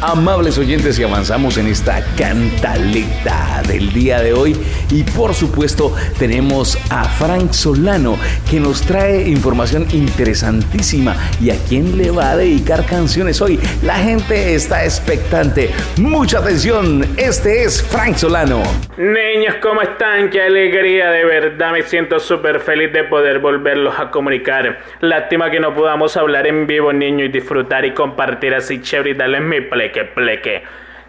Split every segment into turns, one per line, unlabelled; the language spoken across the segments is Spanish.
amables oyentes, y avanzamos en esta cantaleta del día de hoy. Y por supuesto, tenemos a Frank Solano que nos trae información interesantísima. ¿Y a quién le va a dedicar canciones hoy? La gente está expectante. Mucha atención, este es Frank Solano.
Niños, ¿cómo están? Qué alegría, de verdad me siento súper feliz de poder volverlos a comunicar. Lástima que no podamos hablar en vivo, niño, y disfrutar y compartir así chévere y darles mi pleque, pleque.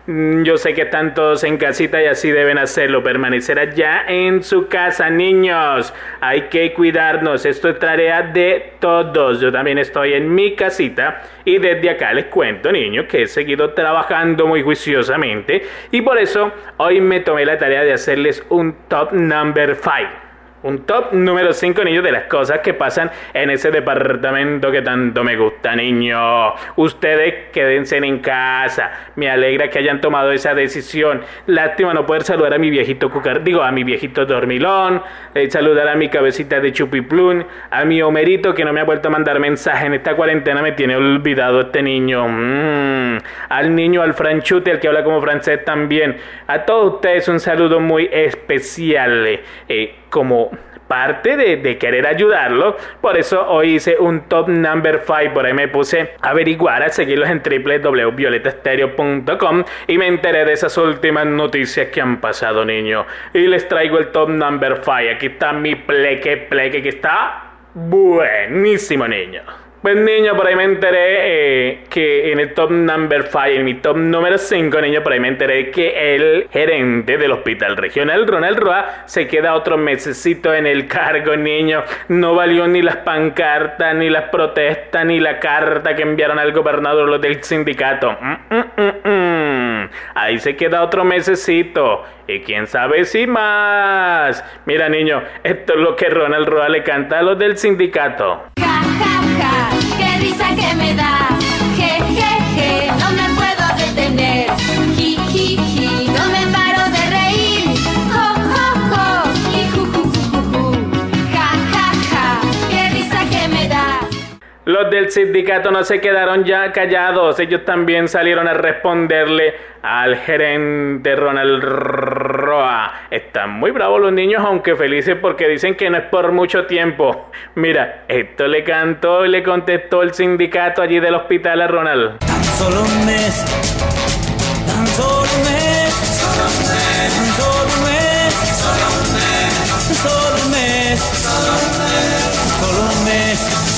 Mm, yo sé que están todos en casita y así deben hacerlo, permanecer allá en su casa, niños. Hay que cuidarnos, esto es tarea de todos. Yo también estoy en mi casita y desde acá les cuento, niños, que he seguido trabajando muy juiciosamente y por eso hoy me tomé la tarea de hacerles un top number 5. Un top número 5, niños, de las cosas que pasan en ese departamento que tanto me gusta, niños. Ustedes quédense en casa. Me alegra que hayan tomado esa decisión. Lástima no poder saludar a mi viejito cucar, digo, a mi viejito dormilón, eh, saludar a mi cabecita de chupiplún, a mi homerito que no me ha vuelto a mandar mensaje en esta cuarentena, me tiene olvidado este niño. Mm. Al niño, al franchute, al que habla como francés también. A todos ustedes un saludo muy especial. Eh, como parte de, querer ayudarlo. Por eso hoy hice un top number 5. Por ahí me puse a averiguar, a seguirlos en www.violetastereo.com y me enteré de esas últimas noticias que han pasado, niño. Y les traigo el top number 5. Aquí está mi pleque, pleque, que está buenísimo, niño. Pues niño, por ahí me enteré eh, que en el top number 5, en mi top número 5, niño, por ahí me enteré que el gerente del hospital regional, Ronald Roa, se queda otro mesecito en el cargo, niño. No valió ni las pancartas, ni las protestas, ni la carta que enviaron al gobernador los del sindicato. Mm, mm, mm, ahí se queda otro mesecito. Y quién sabe si más. Mira, niño, esto es lo que Ronald Roa le canta a los del sindicato
risa que me da.
Los del sindicato no se quedaron ya callados, ellos también salieron a responderle al gerente Ronald Roa. Están muy bravos los niños, aunque felices porque dicen que no es por mucho tiempo. Mira, esto le cantó y le contestó el sindicato allí del hospital a Ronald.
Tan solo un mes, tan solo un mes, solo un mes, solo un mes, solo un mes.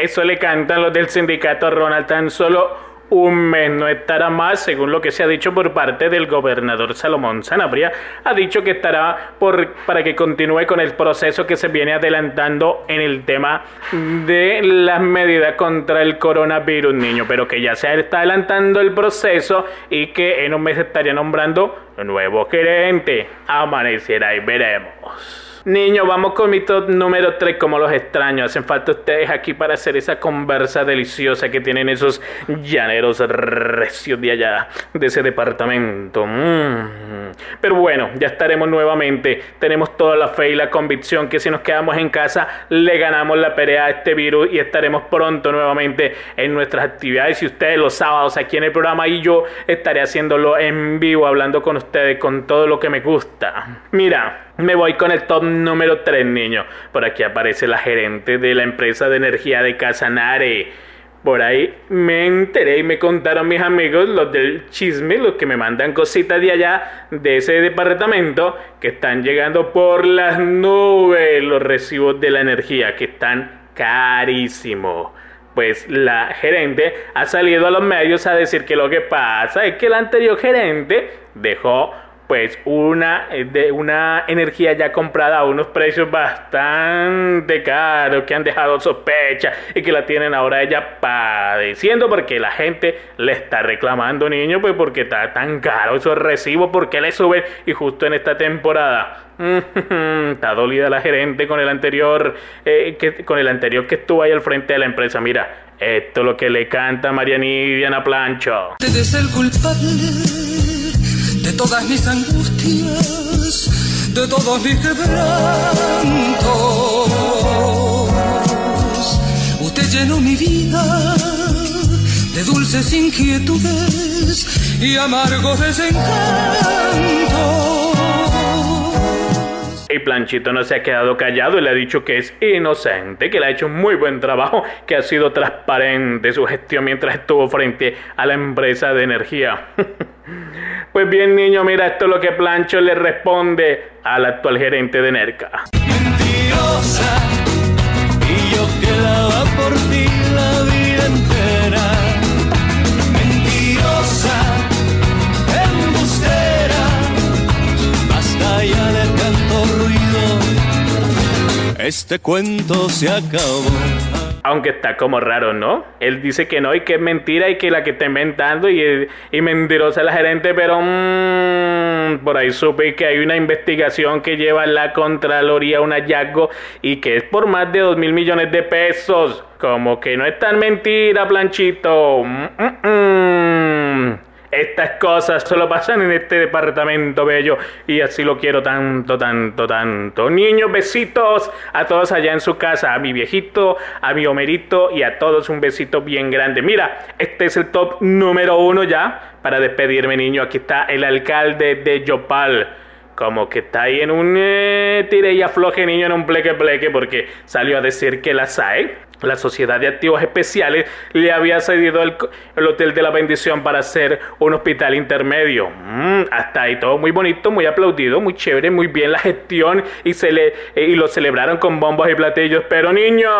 Eso le cantan los del sindicato Ronald tan solo un mes no estará más, según lo que se ha dicho por parte del gobernador Salomón Sanabria, ha dicho que estará para que continúe con el proceso que se viene adelantando en el tema de las medidas contra el coronavirus, niño, pero que ya se está adelantando el proceso y que en un mes estaría nombrando nuevo gerente. Amanecerá y veremos. Niño, vamos con mi top número 3, como los extraños. Hacen falta ustedes aquí para hacer esa conversa deliciosa que tienen esos llaneros recios de allá, de ese departamento. Mm. Pero bueno, ya estaremos nuevamente. Tenemos toda la fe y la convicción que si nos quedamos en casa, le ganamos la pelea a este virus y estaremos pronto nuevamente en nuestras actividades. Y ustedes los sábados aquí en el programa y yo estaré haciéndolo en vivo, hablando con ustedes con todo lo que me gusta. Mira. Me voy con el top número 3, niño. Por aquí aparece la gerente de la empresa de energía de Casanare. Por ahí me enteré y me contaron mis amigos, los del chisme, los que me mandan cositas de allá, de ese departamento, que están llegando por las nubes los recibos de la energía, que están carísimos. Pues la gerente ha salido a los medios a decir que lo que pasa es que el anterior gerente dejó pues una, eh, de una energía ya comprada a unos precios bastante caros que han dejado sospecha y que la tienen ahora ella padeciendo porque la gente le está reclamando niño pues porque está tan caro esos recibos porque le suben y justo en esta temporada está dolida la gerente con el anterior eh, que, con el anterior que estuvo ahí al frente de la empresa. Mira esto es lo que le canta Mariani Diana Plancho.
El culpable de todas mis angustias, de todos mis quebrantos. Usted llenó mi vida de dulces inquietudes y amargos desencantos.
Y Planchito no se ha quedado callado y le ha dicho que es inocente, que le ha hecho un muy buen trabajo, que ha sido transparente su gestión mientras estuvo frente a la empresa de energía. pues bien, niño, mira esto es lo que Plancho le responde al actual gerente de Nerca.
Mentirosa, y yo quedaba por ti la vida entera. Mentirosa, embustera, basta ya de tanto ruido. Este cuento se acabó.
Aunque está como raro, ¿no? Él dice que no y que es mentira y que la que está inventando y, y mentirosa la gerente, pero mmm, por ahí supe que hay una investigación que lleva la Contraloría un hallazgo y que es por más de dos mil millones de pesos. Como que no es tan mentira, Planchito. Mm, mm, mm. Estas cosas solo pasan en este departamento bello y así lo quiero tanto, tanto, tanto. Niños, besitos a todos allá en su casa, a mi viejito, a mi Homerito y a todos un besito bien grande. Mira, este es el top número uno ya para despedirme, niño. Aquí está el alcalde de Yopal. Como que está ahí en un eh, tire y afloje, niño, en un pleque pleque, porque salió a decir que la SAE la Sociedad de Activos Especiales le había cedido el, el, Hotel de la Bendición para hacer un hospital intermedio. Mm, hasta ahí todo muy bonito, muy aplaudido, muy chévere, muy bien la gestión y, se le, eh, y lo celebraron con bombos y platillos. Pero niños,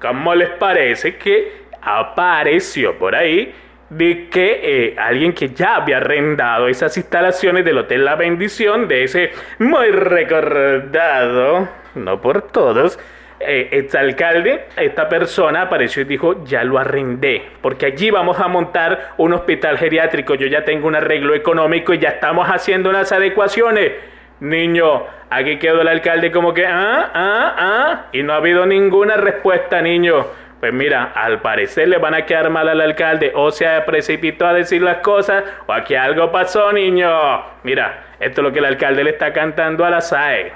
¿cómo les parece que apareció por ahí? de que eh, alguien que ya había arrendado esas instalaciones del Hotel La Bendición, de ese muy recordado, no por todos, eh, exalcalde, esta persona apareció y dijo, ya lo arrendé, porque allí vamos a montar un hospital geriátrico, yo ya tengo un arreglo económico y ya estamos haciendo unas adecuaciones. Niño, aquí quedó el alcalde como que, ah, ah, ah, y no ha habido ninguna respuesta, niño. Pues mira, al parecer le van a quedar mal al alcalde, o se precipitó a decir las cosas, o aquí algo pasó, niño. Mira, esto es lo que el alcalde le está cantando a la SAE.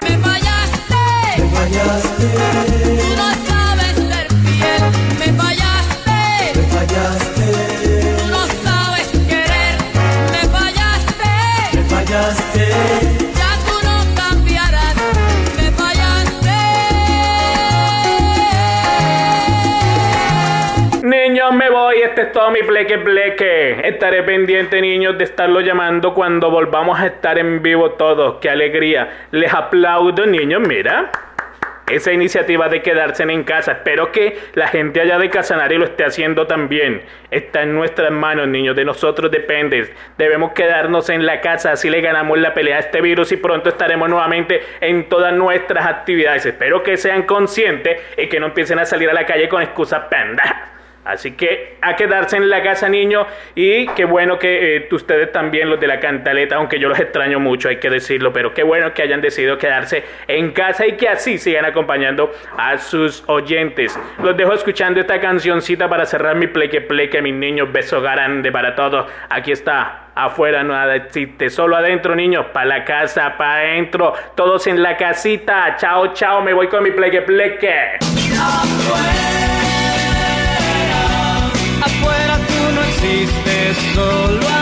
Fallaste,
Me fallaste,
tú no sabes ser fiel. Me fallaste,
me fallaste,
tú no sabes querer. Me fallaste,
me fallaste.
ya tú no cambiarás. Me fallaste.
Niños, me voy, este es todo mi pleque pleque. Estaré pendiente, niños, de estarlo llamando cuando volvamos a estar en vivo todos. ¡Qué alegría! Les aplaudo, niños, mira. Esa iniciativa de quedarse en casa, espero que la gente allá de Casanare lo esté haciendo también. Está en nuestras manos, niños, de nosotros depende. Debemos quedarnos en la casa, así le ganamos la pelea a este virus y pronto estaremos nuevamente en todas nuestras actividades. Espero que sean conscientes y que no empiecen a salir a la calle con excusas pendejas. Así que a quedarse en la casa, niños. Y qué bueno que eh, ustedes también, los de la cantaleta, aunque yo los extraño mucho, hay que decirlo, pero qué bueno que hayan decidido quedarse en casa y que así sigan acompañando a sus oyentes. Los dejo escuchando esta cancioncita para cerrar mi pleque pleque, mis niños. Beso grande para todos. Aquí está. Afuera nada existe, solo adentro, niños, para la casa, para adentro, todos en la casita. Chao, chao, me voy con mi pleque pleque.
Afuera solo